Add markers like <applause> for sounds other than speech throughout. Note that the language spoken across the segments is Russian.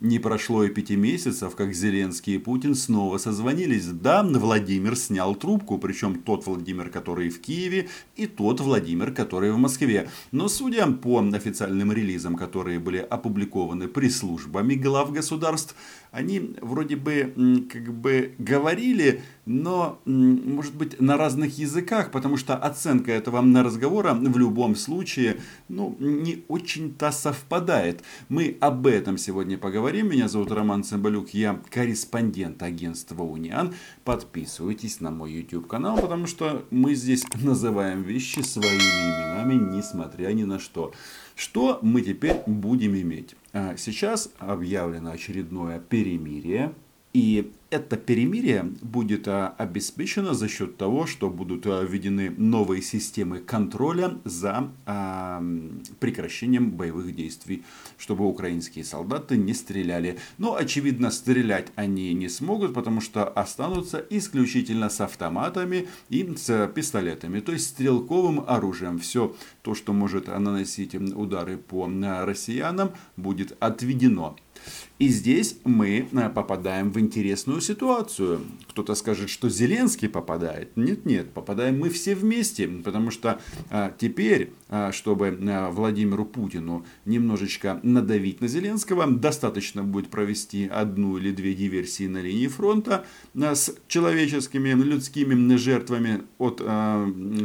Не прошло и пяти месяцев, как Зеленский и Путин снова созвонились. Да, Владимир снял трубку, причем тот Владимир, который в Киеве, и тот Владимир, который в Москве. Но судя по официальным релизам, которые были опубликованы пресс-службами глав государств, они вроде бы как бы говорили, но может быть на разных языках, потому что оценка этого разговора в любом случае ну, не очень-то совпадает. Мы об этом сегодня поговорим. Меня зовут Роман Цымбалюк, я корреспондент агентства Униан. Подписывайтесь на мой YouTube канал, потому что мы здесь <laughs> называем вещи своими именами, несмотря ни на что. Что мы теперь будем иметь? А, сейчас объявлено очередное перемирие. И это перемирие будет а, обеспечено за счет того, что будут а, введены новые системы контроля за а, прекращением боевых действий, чтобы украинские солдаты не стреляли. Но, очевидно, стрелять они не смогут, потому что останутся исключительно с автоматами и с пистолетами, то есть стрелковым оружием. Все то, что может наносить удары по россиянам, будет отведено. И здесь мы э, попадаем в интересную ситуацию. Кто-то скажет, что Зеленский попадает. Нет, нет, попадаем мы все вместе. Потому что а, теперь, а, чтобы Владимиру Путину немножечко надавить на Зеленского, достаточно будет провести одну или две диверсии на линии фронта с человеческими, людскими жертвами от,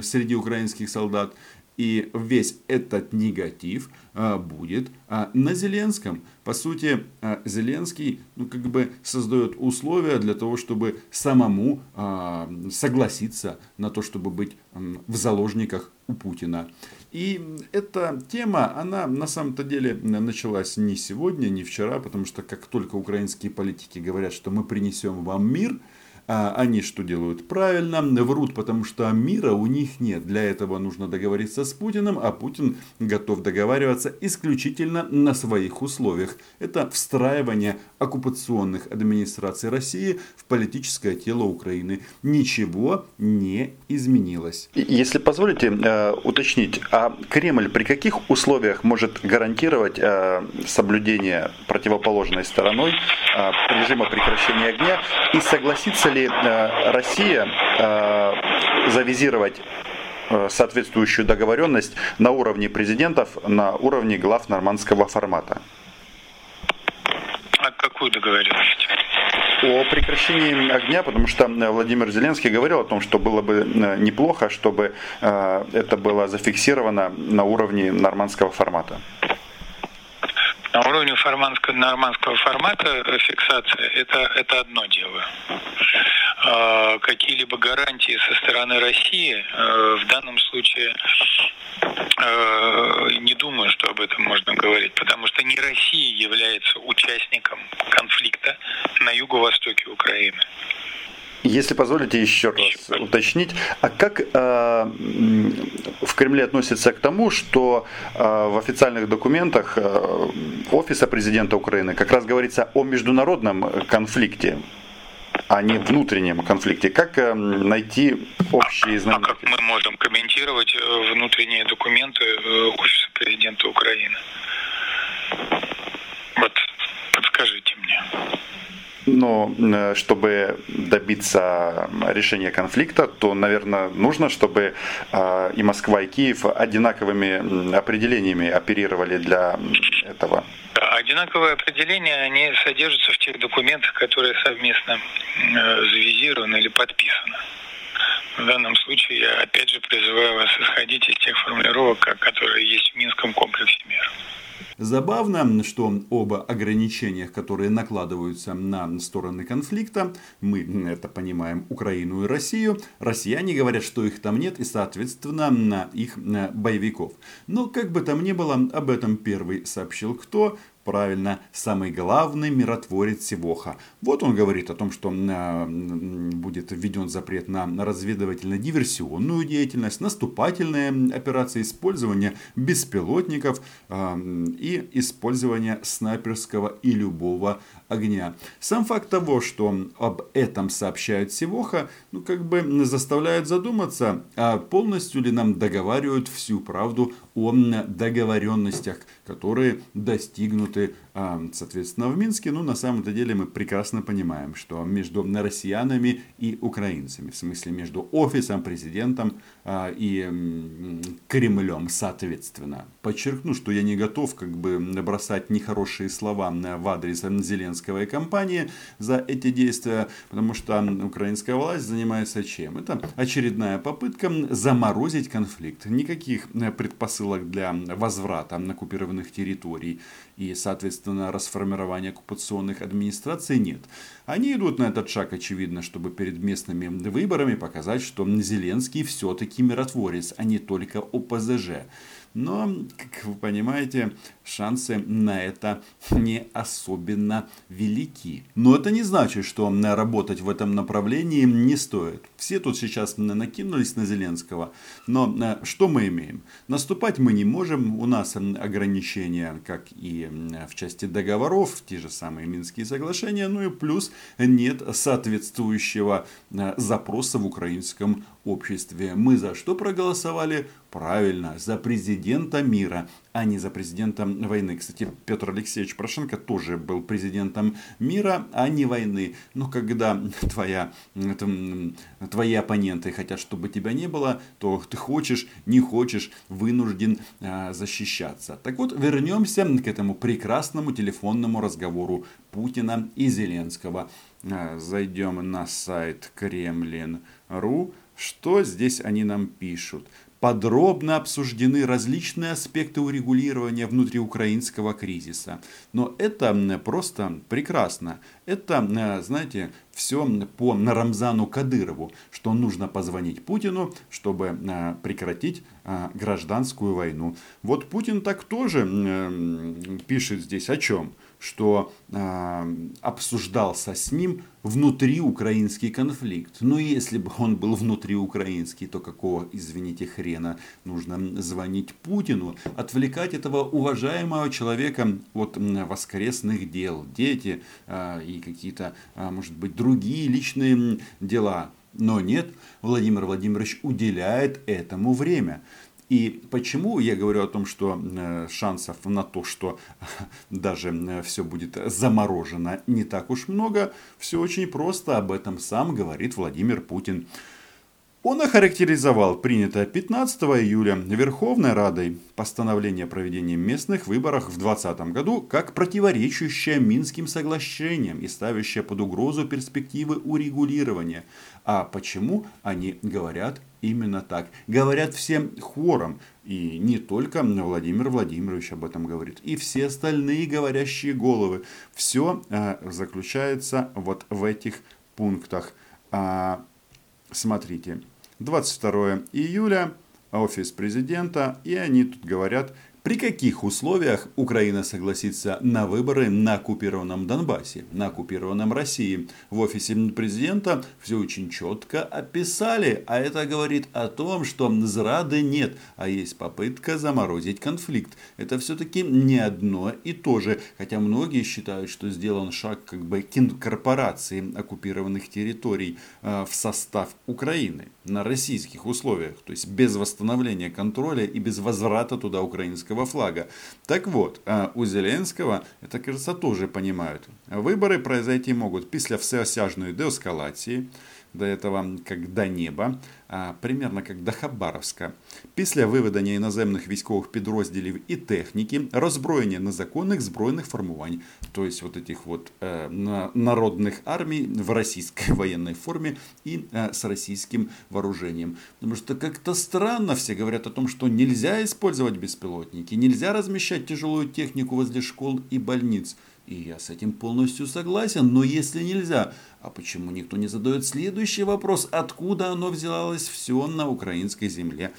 среди украинских солдат. И весь этот негатив а, будет а, на Зеленском. По сути, а, Зеленский ну, как бы создает условия для того, чтобы самому согласиться на то, чтобы быть в заложниках у Путина. И эта тема, она на самом-то деле началась не сегодня, не вчера, потому что как только украинские политики говорят, что мы принесем вам мир – они что делают? Правильно, врут, потому что мира у них нет. Для этого нужно договориться с Путиным, а Путин готов договариваться исключительно на своих условиях. Это встраивание оккупационных администраций России в политическое тело Украины. Ничего не изменилось. Если позволите э, уточнить, а Кремль при каких условиях может гарантировать э, соблюдение противоположной стороной э, режима прекращения огня и согласится ли э, Россия э, завизировать э, соответствующую договоренность на уровне президентов, на уровне глав нормандского формата. А какую договоренность? О прекращении огня, потому что Владимир Зеленский говорил о том, что было бы неплохо, чтобы это было зафиксировано на уровне нормандского формата. На уровне форманского, нормандского формата фиксация это, это одно дело. А, какие-либо гарантии со стороны России э, в данном случае э, не думаю, что об этом можно говорить, потому что не Россия является участником конфликта на юго-востоке Украины. Если позволите еще раз уточнить, а как э, в Кремле относятся к тому, что э, в официальных документах э, офиса президента Украины как раз говорится о международном конфликте, а не внутреннем конфликте. Как э, найти общие знаменатели? А как мы можем комментировать э, внутренние документы э, офиса президента Украины? Вот подскажите мне но э, чтобы добиться решения конфликта, то, наверное, нужно, чтобы э, и Москва, и Киев одинаковыми определениями оперировали для этого. Одинаковые определения, они содержатся в тех документах, которые совместно завизированы или подписаны. В данном случае я опять же призываю вас исходить из тех формулировок, которые есть в Минском комплексе мер. Забавно, что оба ограничения, которые накладываются на стороны конфликта, мы это понимаем Украину и Россию, россияне говорят, что их там нет и, соответственно, на их боевиков. Но как бы там ни было, об этом первый сообщил кто? Правильно, самый главный миротворец Севоха. Вот он говорит о том, что э, будет введен запрет на разведывательно-диверсионную деятельность, наступательные операции, использование беспилотников э, и использование снайперского и любого огня. Сам факт того, что об этом сообщает Севоха, ну как бы заставляет задуматься, а полностью ли нам договаривают всю правду о договоренностях, которые достигнуты работы, соответственно, в Минске. Ну, на самом-то деле мы прекрасно понимаем, что между россиянами и украинцами, в смысле между офисом, президентом и Кремлем, соответственно. Подчеркну, что я не готов как бы бросать нехорошие слова в адрес Зеленского и компании за эти действия, потому что украинская власть занимается чем? Это очередная попытка заморозить конфликт. Никаких предпосылок для возврата оккупированных территорий и, соответственно, расформирования оккупационных администраций нет. Они идут на этот шаг, очевидно, чтобы перед местными выборами показать, что Зеленский все-таки миротворец, а не только ОПЗЖ. Но, как вы понимаете, шансы на это не особенно велики. Но это не значит, что работать в этом направлении не стоит. Все тут сейчас накинулись на Зеленского. Но э, что мы имеем? Наступать мы не можем. У нас ограничения, как и в части договоров, те же самые Минские соглашения. Ну и плюс нет соответствующего э, запроса в украинском обществе. Мы за что проголосовали? Правильно, за президента мира, а не за президента войны. Кстати, Петр Алексеевич Порошенко тоже был президентом мира, а не войны. Но когда твоя, твои оппоненты хотят, чтобы тебя не было, то ты хочешь, не хочешь, вынужден а, защищаться. Так вот, вернемся к этому прекрасному телефонному разговору Путина и Зеленского. А, зайдем на сайт Кремлин.ру. Что здесь они нам пишут? Подробно обсуждены различные аспекты урегулирования внутриукраинского кризиса. Но это просто прекрасно. Это, знаете, все по Рамзану Кадырову, что нужно позвонить Путину, чтобы прекратить э, гражданскую войну. Вот Путин так тоже пишет здесь о чем? Что э, обсуждался с ним внутриукраинский конфликт. Но если бы он был внутриукраинский, то какого, извините, хрена нужно звонить Путину, отвлекать этого уважаемого человека от воскресных дел, дети э, и какие-то, э, может быть, другие личные дела. Но нет, Владимир Владимирович уделяет этому время. И почему я говорю о том, что э, шансов на то, что даже э, все будет заморожено, не так уж много, все очень просто, об этом сам говорит Владимир Путин. Он охарактеризовал принятое 15 июля Верховной Радой постановление о проведении местных выборов в 2020 году как противоречащее Минским соглашениям и ставящее под угрозу перспективы урегулирования. А почему они говорят именно так? Говорят всем хором. И не только Владимир Владимирович об этом говорит, и все остальные говорящие головы. Все э, заключается вот в этих пунктах. А, смотрите, 22 июля, офис президента, и они тут говорят, при каких условиях Украина согласится на выборы на оккупированном Донбассе, на оккупированном России? В офисе президента все очень четко описали, а это говорит о том, что зрады нет, а есть попытка заморозить конфликт. Это все-таки не одно и то же, хотя многие считают, что сделан шаг как бы к инкорпорации оккупированных территорий э, в состав Украины на российских условиях, то есть без восстановления контроля и без возврата туда украинского украинского флага. Так вот, а у Зеленского, это, кажется, тоже понимают. Выборы произойти могут після всеосяжної деескалації, до этого как до неба, а, примерно как до Хабаровська. Після виведення іноземних військових підрозділів і техніки, роззброєння незаконних збройних формувань, то есть вот этих вот э, народных армий в российской <laughs> военной форме и э, с российским вооружением. Потому что как-то странно все говорят о том, что нельзя использовать беспилотники, нельзя размещать тяжелую технику возле школ и больниц. И я с этим полностью согласен, но если нельзя, а почему никто не задает следующий вопрос, откуда оно взялось все на украинской земле?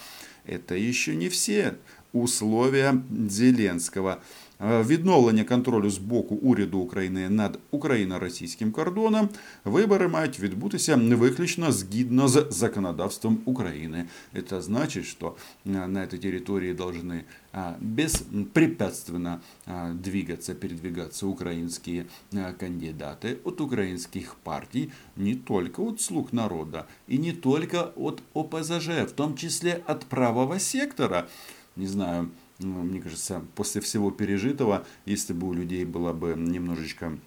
Это еще не все условия Зеленского. Е, відновлення контролю з боку уряду України над україно-російським кордоном, вибори мають відбутися виключно згідно з законодавством України. Це значить, що на этой территории должны беспрепятственно двигаться, передвигаться украинские кандидаты от украинских партий, не только от слуг народа и не только от ОПЗЖ, в том числе от правого сектора. Не знаю, ну, мне кажется, после всего пережитого, если бы у людей была бы немножечко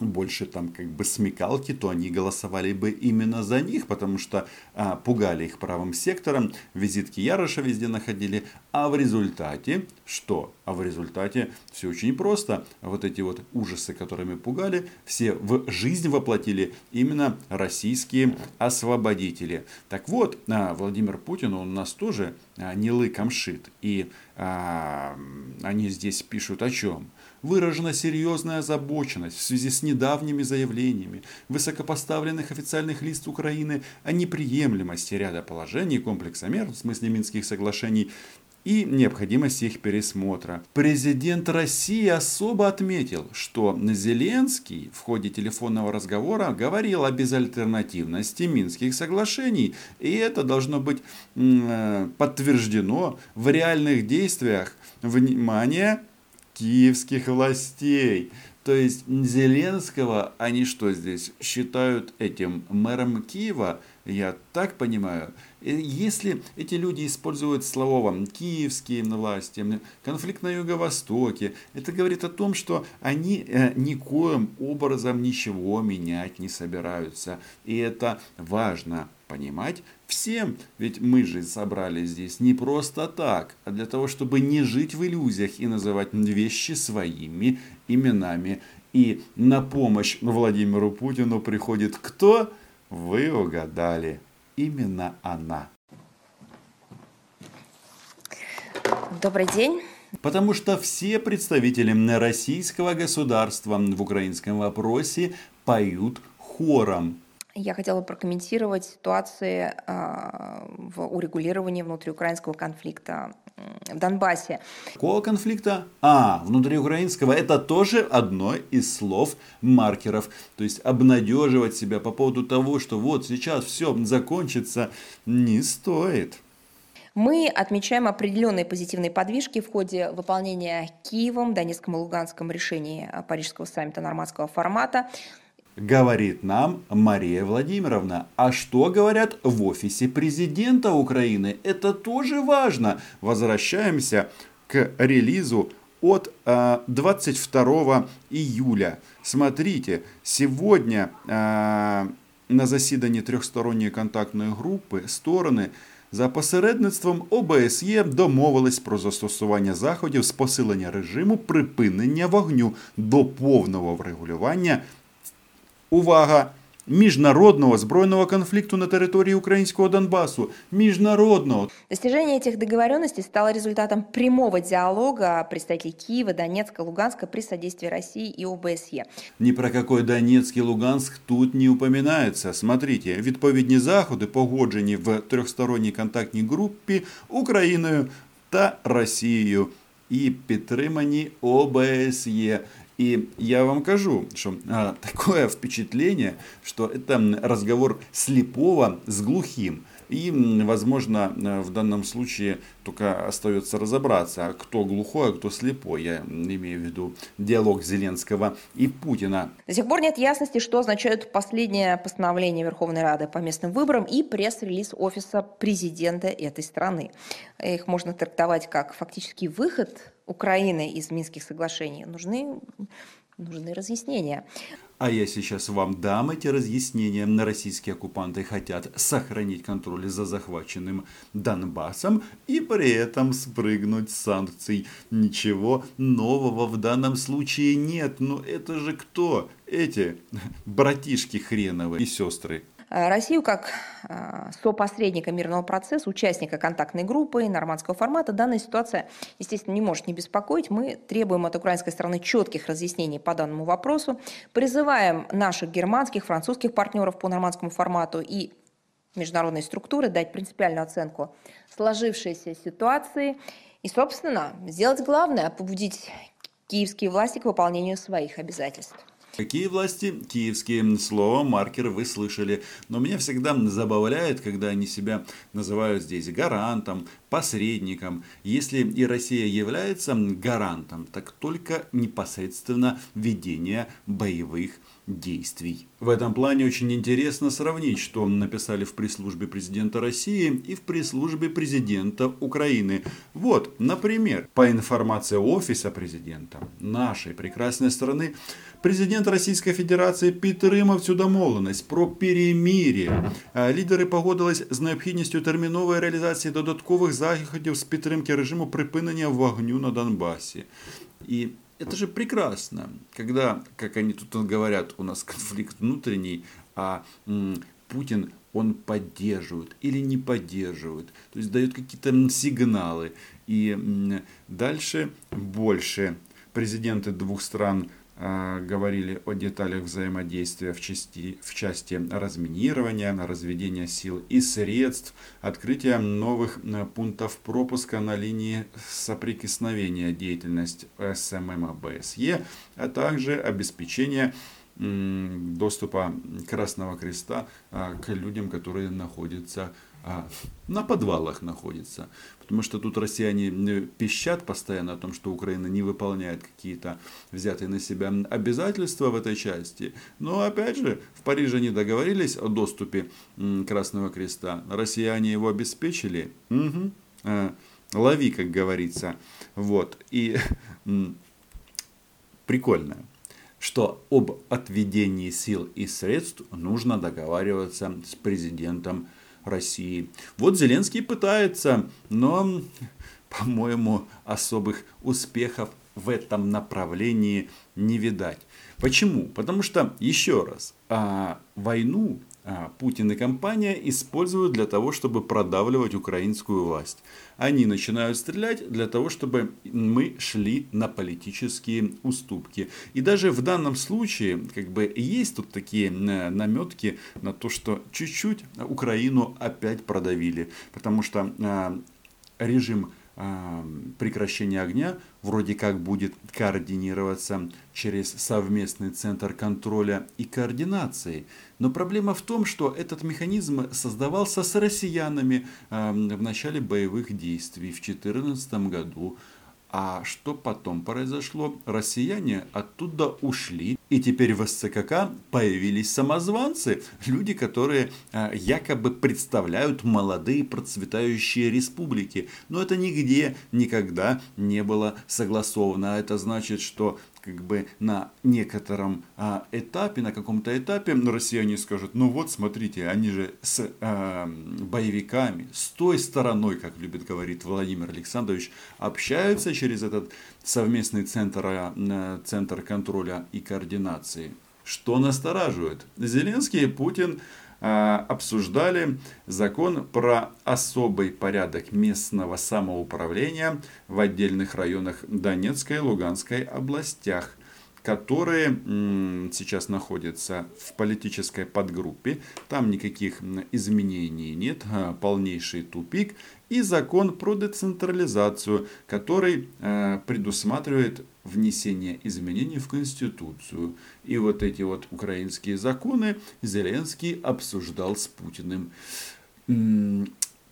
больше там как бы смекалки, то они голосовали бы именно за них, потому что а, пугали их правым сектором, визитки Яроша везде находили, а в результате что? А в результате все очень просто. Вот эти вот ужасы, которыми пугали, все в жизнь воплотили именно российские освободители. Так вот, а, Владимир Путин, он у нас тоже а, не лыком шит. И а, они здесь пишут о чем? Выражена серьезная озабоченность в связи с недавними заявлениями высокопоставленных официальных лиц Украины о неприемлемости ряда положений комплекса мер, в смысле Минских соглашений, и необходимости их пересмотра. Президент России особо отметил, что Зеленский в ходе телефонного разговора говорил о безальтернативности Минских соглашений, и это должно быть э, подтверждено в реальных действиях. Внимание! Киевских властей. То есть Зеленского они что здесь считают этим мэром Киева? Я так понимаю. Если эти люди используют слово «киевские власти», «конфликт на Юго-Востоке», это говорит о том, что они э, никоим образом ничего менять не собираются. И это важно понимать всем. Ведь мы же собрались здесь не просто так, а для того, чтобы не жить в иллюзиях и называть вещи своими именами. И на помощь Владимиру Путину приходит кто? Вы угадали. Именно она. Добрый день. Потому что все представители российского государства в украинском вопросе поют хором. Я хотела прокомментировать ситуации э, в урегулировании внутриукраинского конфликта в Донбассе. Какого конфликта? А, внутриукраинского. Это тоже одно из слов маркеров. То есть обнадеживать себя по поводу того, что вот сейчас все закончится, не стоит. Мы отмечаем определенные позитивные подвижки в ходе выполнения Киевом, Донецком и Луганском решений Парижского саммита нормандского формата говорит нам Мария Владимировна. А что говорят в офисе президента Украины? Это тоже важно. Возвращаемся к релизу от 22 э, июля. Смотрите, сегодня э, на засіданні трьохсторонньої контактної групи сторони за посередництвом ОБСЄ домовились про застосування заходів з посилення режиму припинення вогню до повного врегулювання увага, международного збройного конфликту на территории украинского Донбассу. Международного. Достижение этих договоренностей стало результатом прямого диалога представителей Киева, Донецка, Луганска при содействии России и ОБСЕ. Ни про какой Донецк и Луганск тут не упоминается. Смотрите, відповідні заходи погоджені в трьохсторонній контактній групі Україною та Росією і підтримані ОБСЄ. И я вам кажу, что а, такое впечатление, что это разговор слепого с глухим. И, возможно, в данном случае только остается разобраться, кто глухой, а кто слепой. Я имею в виду диалог Зеленского и Путина. До сих пор нет ясности, что означают последнее постановление Верховной Рады по местным выборам и пресс-релиз Офиса президента этой страны. Их можно трактовать как фактический выход Украины из Минских соглашений. Нужны нужны разъяснения. А я сейчас вам дам эти разъяснения. Российские оккупанты хотят сохранить контроль за захваченным Донбассом и при этом спрыгнуть с санкций. Ничего нового в данном случае нет. Но это же кто? Эти братишки хреновые и сестры Россию как э, сопосредника мирного процесса, участника контактной группы нормандского формата, данная ситуация, естественно, не может не беспокоить. Мы требуем от украинской стороны четких разъяснений по данному вопросу, призываем наших германских, французских партнеров по нормандскому формату и международные структуры дать принципиальную оценку сложившейся ситуации и, собственно, сделать главное – побудить киевские власти к выполнению своих обязательств. Какие власти? Киевские. Слово маркер вы слышали. Но меня всегда забавляет, когда они себя называют здесь гарантом, посредником. Если и Россия является гарантом, так только непосредственно ведения боевых действий. В этом плане очень интересно сравнить, что написали в пресс-службе президента России и в пресс-службе президента Украины. Вот, например, по информации офиса президента нашей прекрасной страны, президент Российской Федерации підтримав цю домовленість про перемир'я. Лідери погодились з необхідністю термінової реалізації додаткових заходів з підтримки режиму припинення вогню на Донбасі. І это же прекрасно, когда, как они тут говорят, у нас конфликт внутренний, а м, Путин он поддерживает или не поддерживает, то есть дает какие-то сигналы. И м, дальше больше президенты двух стран а, говорили о деталях взаимодействия в части, в части разминирования, разведения сил и средств, открытия новых э, пунктов пропуска на линии соприкосновения деятельности СММ ОБСЕ, а также обеспечения доступа Красного Креста а, к людям, которые находятся а, на подвалах находятся. Потому что тут россияне пищат постоянно о том, что Украина не выполняет какие-то взятые на себя обязательства в этой части. Но опять же, в Париже они договорились о доступе Красного Креста. Россияне его обеспечили. Угу. Лови, как говорится. Вот. И <laughs> прикольно что об отведении сил и средств нужно договариваться с президентом России. Вот Зеленский пытается, но, по-моему, особых успехов в этом направлении не видать. Почему? Потому что, еще раз, а, войну Путин и компания используют для того, чтобы продавливать украинскую власть. Они начинают стрелять для того, чтобы мы шли на политические уступки. И даже в данном случае как бы есть тут такие э, наметки на то, что чуть-чуть Украину опять продавили. Потому что а, режим прекращение огня вроде как будет координироваться через совместный центр контроля и координации. Но проблема в том, что этот механизм создавался с россиянами в начале боевых действий в 2014 году. А что потом произошло? Россияне оттуда ушли, и теперь в СЦКК появились самозванцы, люди, которые а, якобы представляют молодые процветающие республики. Но это нигде никогда не было согласовано. А это значит, что как бы на некотором а, этапе, на каком-то этапе россияне скажут, ну вот смотрите, они же с а, боевиками, с той стороной, как любит говорить Владимир Александрович, общаются через этот совместный центр, а, центр контроля и координации. Что настораживает? Зеленский и Путин обсуждали закон про особый порядок местного самоуправления в отдельных районах Донецкой и Луганской областях которые сейчас находятся в политической подгруппе. Там никаких изменений нет, а, полнейший тупик. И закон про децентрализацию, который а, предусматривает внесение изменений в Конституцию. И вот эти вот украинские законы Зеленский обсуждал с Путиным.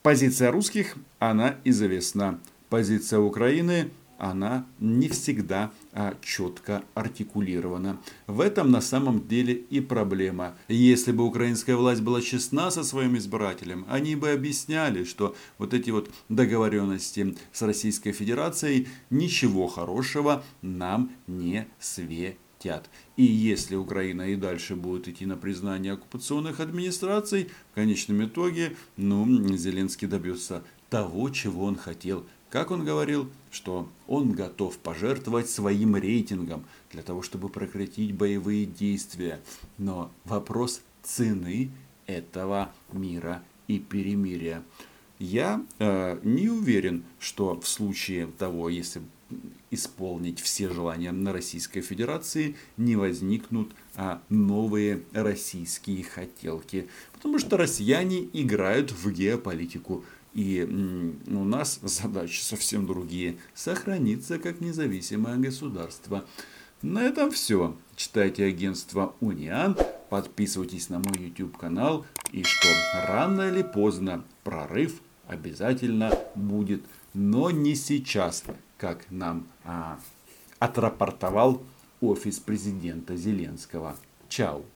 Позиция русских, она известна. Позиция Украины она не всегда а, четко артикулирована. В этом на самом деле и проблема. Если бы украинская власть была честна со своим избирателем, они бы объясняли, что вот эти вот договоренности с Российской Федерацией ничего хорошего нам не светят. И если Украина и дальше будет идти на признание оккупационных администраций, в конечном итоге ну, Зеленский добьется того, чего он хотел как он говорил, что он готов пожертвовать своим рейтингом для того, чтобы прекратить боевые действия. Но вопрос цены этого мира и перемирия. Я э, не уверен, что в случае того, если исполнить все желания на Российской Федерации, не возникнут а, новые российские хотелки. Потому что россияне играют в геополитику. И у нас задачи совсем другие. Сохраниться как независимое государство. На этом все. читайте агентство Униан, подписывайтесь на мой YouTube канал и что рано или поздно прорыв обязательно будет, но не сейчас, как нам а, отрапортовал офис президента Зеленского. Чао.